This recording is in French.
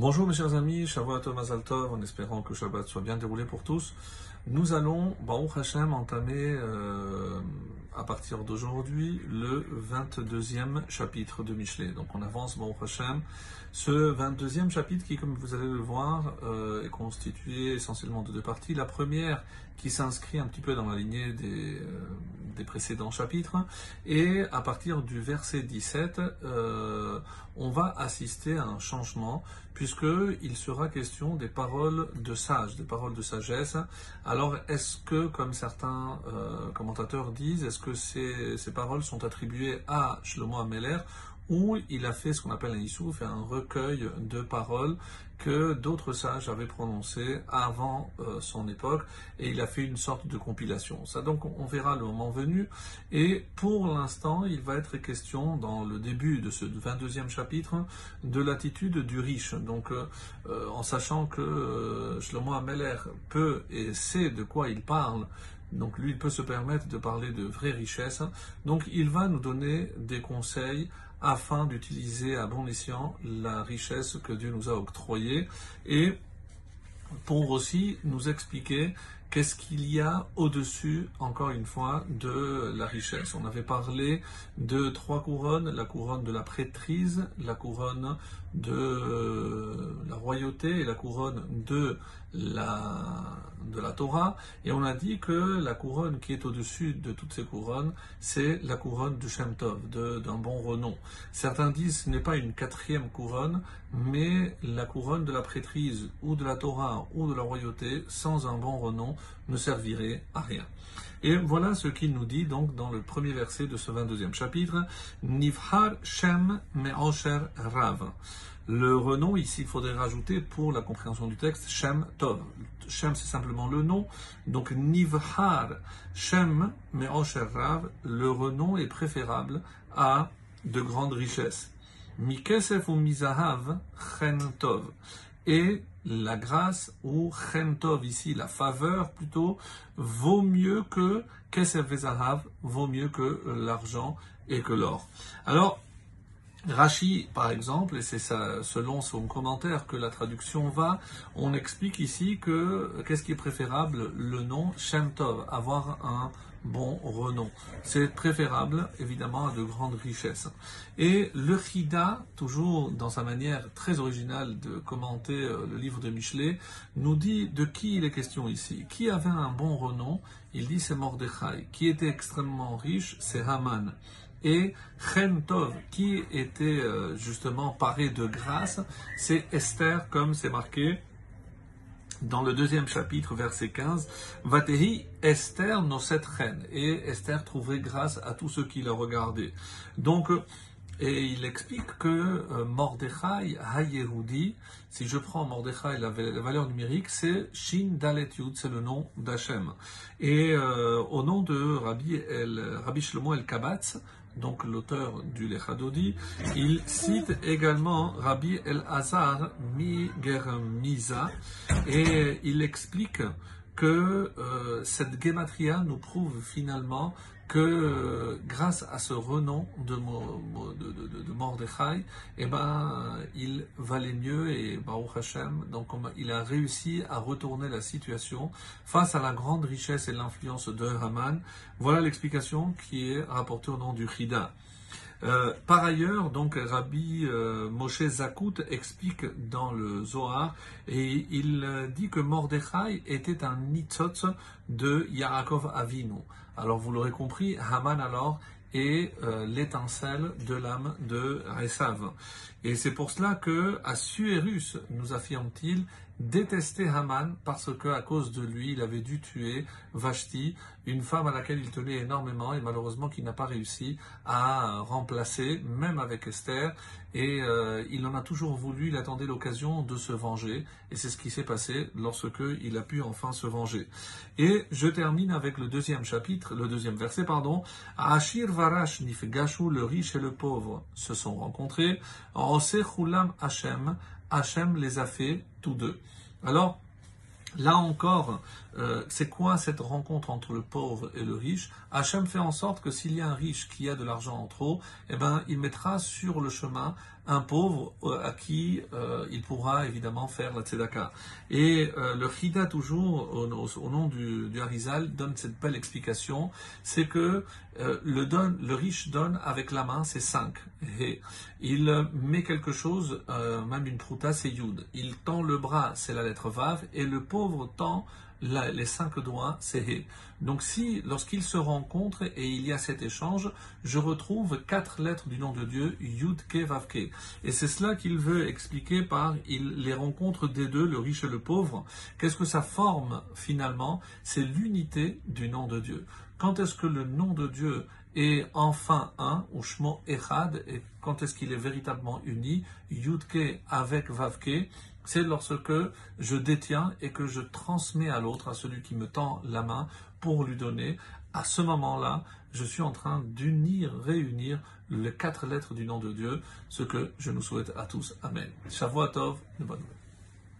Bonjour mes chers amis, Shavuot Thomas Altov, en espérant que Shabbat soit bien déroulé pour tous. Nous allons, Baruch Hashem, entamer euh, à partir d'aujourd'hui le 22e chapitre de Michelet. Donc on avance, Baruch Hashem. Ce 22e chapitre qui, comme vous allez le voir, euh, est constitué essentiellement de deux parties. La première qui s'inscrit un petit peu dans la lignée des, euh, des précédents chapitres. Et à partir du verset 17, on va assister à un changement puisqu'il sera question des paroles de sages, des paroles de sagesse. Alors, est-ce que, comme certains euh, commentateurs disent, est-ce que ces, ces, paroles sont attribuées à Shlomo Ameler où il a fait ce qu'on appelle un issouf, un recueil de paroles que d'autres sages avaient prononcées avant euh, son époque, et il a fait une sorte de compilation. Ça donc on verra le moment venu, et pour l'instant il va être question dans le début de ce 22e chapitre de l'attitude du riche. Donc euh, euh, en sachant que Shlomo Ameler peut et sait de quoi il parle, donc lui, il peut se permettre de parler de vraies richesses. Donc il va nous donner des conseils afin d'utiliser à bon escient la richesse que Dieu nous a octroyée et pour aussi nous expliquer qu'est-ce qu'il y a au-dessus, encore une fois, de la richesse. On avait parlé de trois couronnes, la couronne de la prêtrise, la couronne de royauté et la couronne de la, Torah. Et on a dit que la couronne qui est au-dessus de toutes ces couronnes, c'est la couronne du Shem Tov, d'un bon renom. Certains disent que ce n'est pas une quatrième couronne, mais la couronne de la prêtrise ou de la Torah ou de la royauté, sans un bon renom, ne servirait à rien. Et voilà ce qu'il nous dit donc dans le premier verset de ce 22e chapitre, Nivhar Shem Me'osher Rav. Le renom, ici, il faudrait rajouter pour la compréhension du texte Shem Tov. Shem, c'est simplement le nom. Donc, Nivhar Shem Me'osher Rav, le renom est préférable à de grandes richesses. Mikesef ou Mizahav Chen Tov. La grâce ou Tov ici, la faveur plutôt, vaut mieux que Vezahav, vaut mieux que l'argent et que l'or. Alors, Rashi, par exemple, et c'est selon son commentaire que la traduction va, on explique ici que qu'est-ce qui est préférable? Le nom Shem Tov, avoir un bon renom. C'est préférable, évidemment, à de grandes richesses. Et le Chida, toujours dans sa manière très originale de commenter euh, le livre de Michelet, nous dit de qui il est question ici. Qui avait un bon renom? Il dit c'est Mordechai. Qui était extrêmement riche C'est Haman et Chen Tov, qui était euh, justement paré de grâce, c'est Esther, comme c'est marqué dans le deuxième chapitre, verset 15, Vatehi Esther sept reine, et Esther trouverait grâce à tous ceux qui la regardaient. Donc, et il explique que euh, Mordechai Hayerudi, si je prends Mordechai, la, valeur numérique, c'est Shin Dalet Yud, c'est le nom d'Hachem. Et euh, au nom de Rabbi, el, Rabbi Shlomo El Kabatz, donc l'auteur du Lechadodi, il cite également Rabbi El Hazar Mi Germiza et il explique que euh, cette gematria nous prouve finalement que euh, grâce à ce renom de, de, de, Mordechai, eh ben, il valait mieux et Baruch Hashem, donc il a réussi à retourner la situation face à la grande richesse et l'influence de Haman. Voilà l'explication qui est rapportée au nom du Chida. Euh, par ailleurs, donc Rabbi euh, Moshe Zakut explique dans le Zohar et il dit que Mordechai était un nitzotz de Yaakov Avinu. Alors vous l'aurez compris, Haman alors est euh, l'étincelle de l'âme de Resav. Et c'est pour cela que Assuérus, nous affirme-t-il, détestait Haman parce que à cause de lui, il avait dû tuer Vashti, une femme à laquelle il tenait énormément et malheureusement qu'il n'a pas réussi à remplacer, même avec Esther. Et euh, il en a toujours voulu, il attendait l'occasion de se venger. Et c'est ce qui s'est passé lorsque il a pu enfin se venger. Et je termine avec le deuxième chapitre, le deuxième verset, pardon. Ashir Varash Nifgashu, le riche et le pauvre, se sont rencontrés. Hashem, Hachem les a fait tous deux. Alors, Là encore, euh, c'est quoi cette rencontre entre le pauvre et le riche? Hachem fait en sorte que s'il y a un riche qui a de l'argent en trop, eh ben, il mettra sur le chemin un pauvre euh, à qui euh, il pourra évidemment faire la tzedaka. Et euh, le Chida, toujours au, nom du, du, Harizal, donne cette belle explication, c'est que le, donne, le riche donne avec la main, c'est 5. Et il met quelque chose, même une prouta, c'est Yud. Il tend le bras, c'est la lettre Vav, et le pauvre tend les cinq doigts, c'est He. Donc si, lorsqu'ils se rencontrent et il y a cet échange, je retrouve quatre lettres du nom de Dieu, Yud Ke Vav Ke. Et c'est cela qu'il veut expliquer par il, les rencontres des deux, le riche et le pauvre. Qu'est-ce que ça forme finalement? C'est l'unité du nom de Dieu. Quand est-ce que le nom de Dieu est enfin un, ou Shmo Echad, et quand est-ce qu'il est véritablement uni, Yudke avec Vavke, c'est lorsque je détiens et que je transmets à l'autre, à celui qui me tend la main, pour lui donner. À ce moment-là, je suis en train d'unir, réunir les quatre lettres du nom de Dieu, ce que je nous souhaite à tous. Amen. Shavuot Tov, de bonne